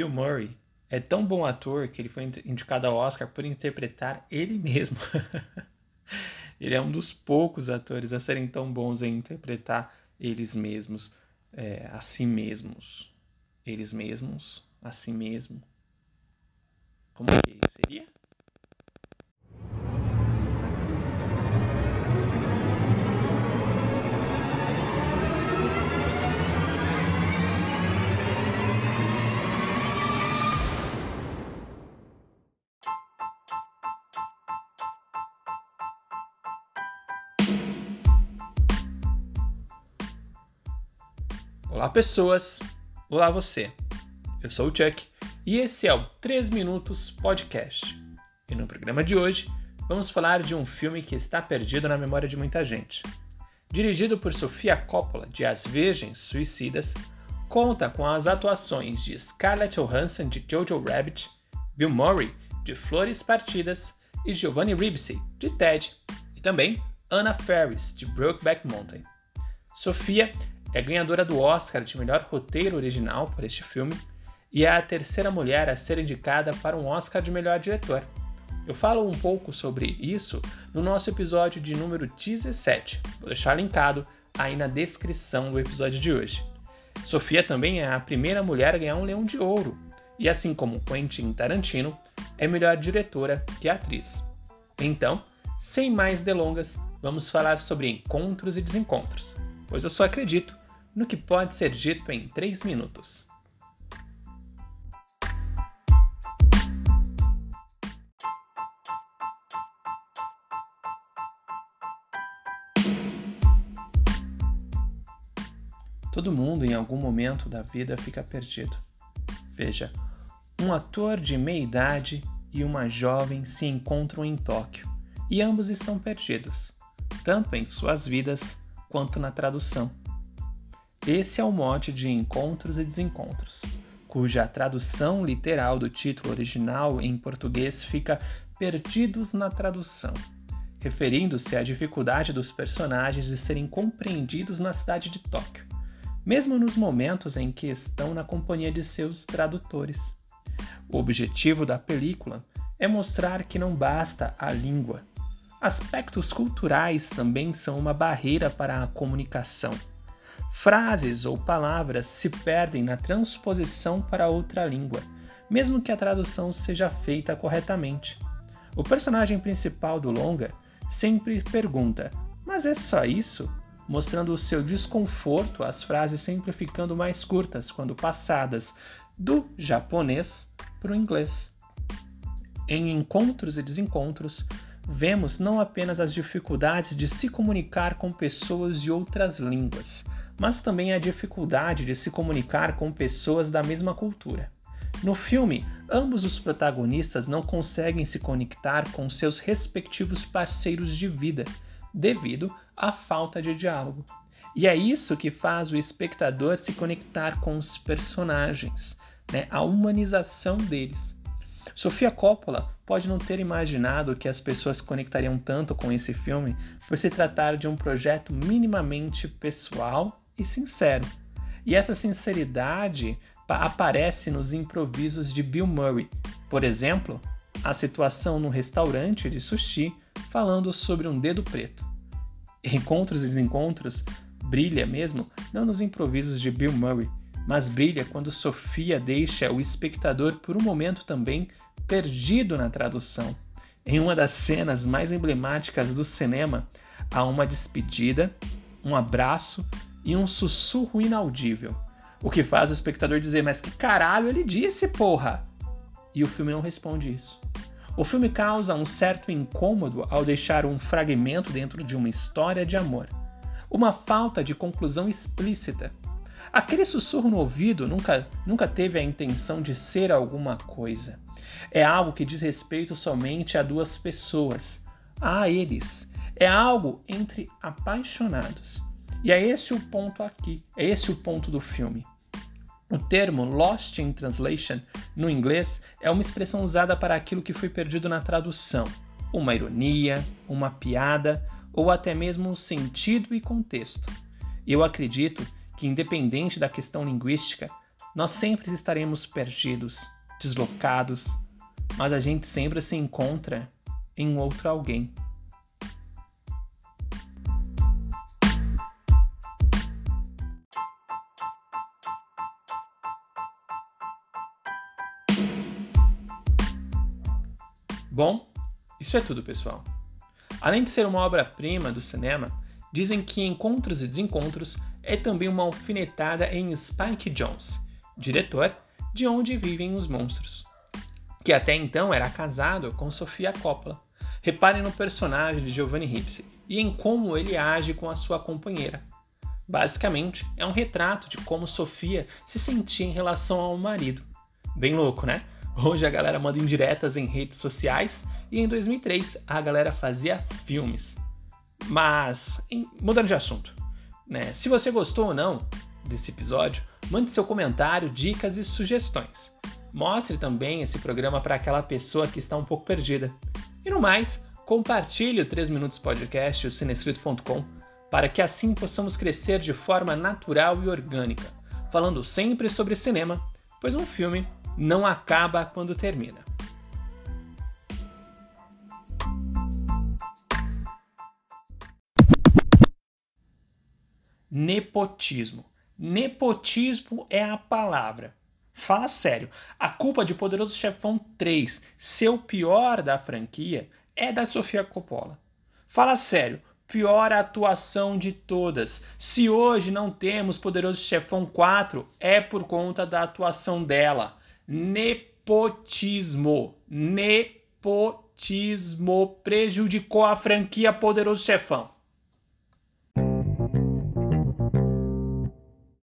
Bill Murray é tão bom ator que ele foi indicado ao Oscar por interpretar ele mesmo. ele é um dos poucos atores a serem tão bons em interpretar eles mesmos, é, a si mesmos. Eles mesmos, a si mesmo. Como que seria? Olá, pessoas! Olá, você! Eu sou o Chuck e esse é o 3 Minutos Podcast. E no programa de hoje vamos falar de um filme que está perdido na memória de muita gente. Dirigido por Sofia Coppola, de As Virgens Suicidas, conta com as atuações de Scarlett Johansson, de Jojo Rabbit, Bill Murray, de Flores Partidas, e Giovanni Ribisi, de Ted, e também Anna Faris, de Brokeback Mountain. Sofia é ganhadora do Oscar de melhor roteiro original por este filme e é a terceira mulher a ser indicada para um Oscar de melhor diretor. Eu falo um pouco sobre isso no nosso episódio de número 17. Vou deixar linkado aí na descrição do episódio de hoje. Sofia também é a primeira mulher a ganhar um Leão de Ouro, e assim como Quentin Tarantino, é melhor diretora que atriz. Então, sem mais delongas, vamos falar sobre encontros e desencontros, pois eu só acredito no que pode ser dito em 3 minutos. Todo mundo em algum momento da vida fica perdido. Veja, um ator de meia idade e uma jovem se encontram em Tóquio e ambos estão perdidos, tanto em suas vidas quanto na tradução. Esse é o mote de Encontros e Desencontros, cuja tradução literal do título original em português fica Perdidos na Tradução, referindo-se à dificuldade dos personagens de serem compreendidos na cidade de Tóquio, mesmo nos momentos em que estão na companhia de seus tradutores. O objetivo da película é mostrar que não basta a língua. Aspectos culturais também são uma barreira para a comunicação Frases ou palavras se perdem na transposição para outra língua, mesmo que a tradução seja feita corretamente. O personagem principal do longa sempre pergunta: Mas é só isso? mostrando o seu desconforto, as frases sempre ficando mais curtas quando passadas do japonês para o inglês. Em encontros e desencontros, vemos não apenas as dificuldades de se comunicar com pessoas de outras línguas, mas também a dificuldade de se comunicar com pessoas da mesma cultura. No filme, ambos os protagonistas não conseguem se conectar com seus respectivos parceiros de vida, devido à falta de diálogo. E é isso que faz o espectador se conectar com os personagens, né? a humanização deles. Sofia Coppola pode não ter imaginado que as pessoas se conectariam tanto com esse filme por se tratar de um projeto minimamente pessoal e sincero. E essa sinceridade aparece nos improvisos de Bill Murray. Por exemplo, a situação no restaurante de sushi falando sobre um dedo preto. Encontros e desencontros brilha mesmo não nos improvisos de Bill Murray, mas brilha quando Sofia deixa o espectador por um momento também perdido na tradução. Em uma das cenas mais emblemáticas do cinema, há uma despedida, um abraço e um sussurro inaudível, o que faz o espectador dizer: Mas que caralho ele disse, porra! E o filme não responde isso. O filme causa um certo incômodo ao deixar um fragmento dentro de uma história de amor, uma falta de conclusão explícita. Aquele sussurro no ouvido nunca, nunca teve a intenção de ser alguma coisa. É algo que diz respeito somente a duas pessoas, a eles. É algo entre apaixonados. E é esse o ponto aqui, é esse o ponto do filme. O termo lost in translation no inglês é uma expressão usada para aquilo que foi perdido na tradução, uma ironia, uma piada ou até mesmo sentido e contexto. Eu acredito que, independente da questão linguística, nós sempre estaremos perdidos, deslocados, mas a gente sempre se encontra em outro alguém. Bom, isso é tudo, pessoal. Além de ser uma obra-prima do cinema, dizem que Encontros e Desencontros é também uma alfinetada em Spike Jonze, diretor de Onde Vivem os Monstros, que até então era casado com Sofia Coppola. Reparem no personagem de Giovanni Ripsi e em como ele age com a sua companheira. Basicamente, é um retrato de como Sofia se sentia em relação ao marido. Bem louco, né? Hoje a galera manda indiretas em redes sociais e em 2003 a galera fazia filmes. Mas, em, mudando de assunto, né? Se você gostou ou não desse episódio, mande seu comentário, dicas e sugestões. Mostre também esse programa para aquela pessoa que está um pouco perdida. E no mais, compartilhe o 3 Minutos Podcast, o cinescrito.com, para que assim possamos crescer de forma natural e orgânica, falando sempre sobre cinema, pois um filme não acaba quando termina. Nepotismo. Nepotismo é a palavra. Fala sério, a culpa de Poderoso Chefão 3 ser o pior da franquia é da Sofia Coppola. Fala sério, pior atuação de todas. Se hoje não temos Poderoso Chefão 4, é por conta da atuação dela nepotismo. Nepotismo prejudicou a franquia Poderoso Chefão.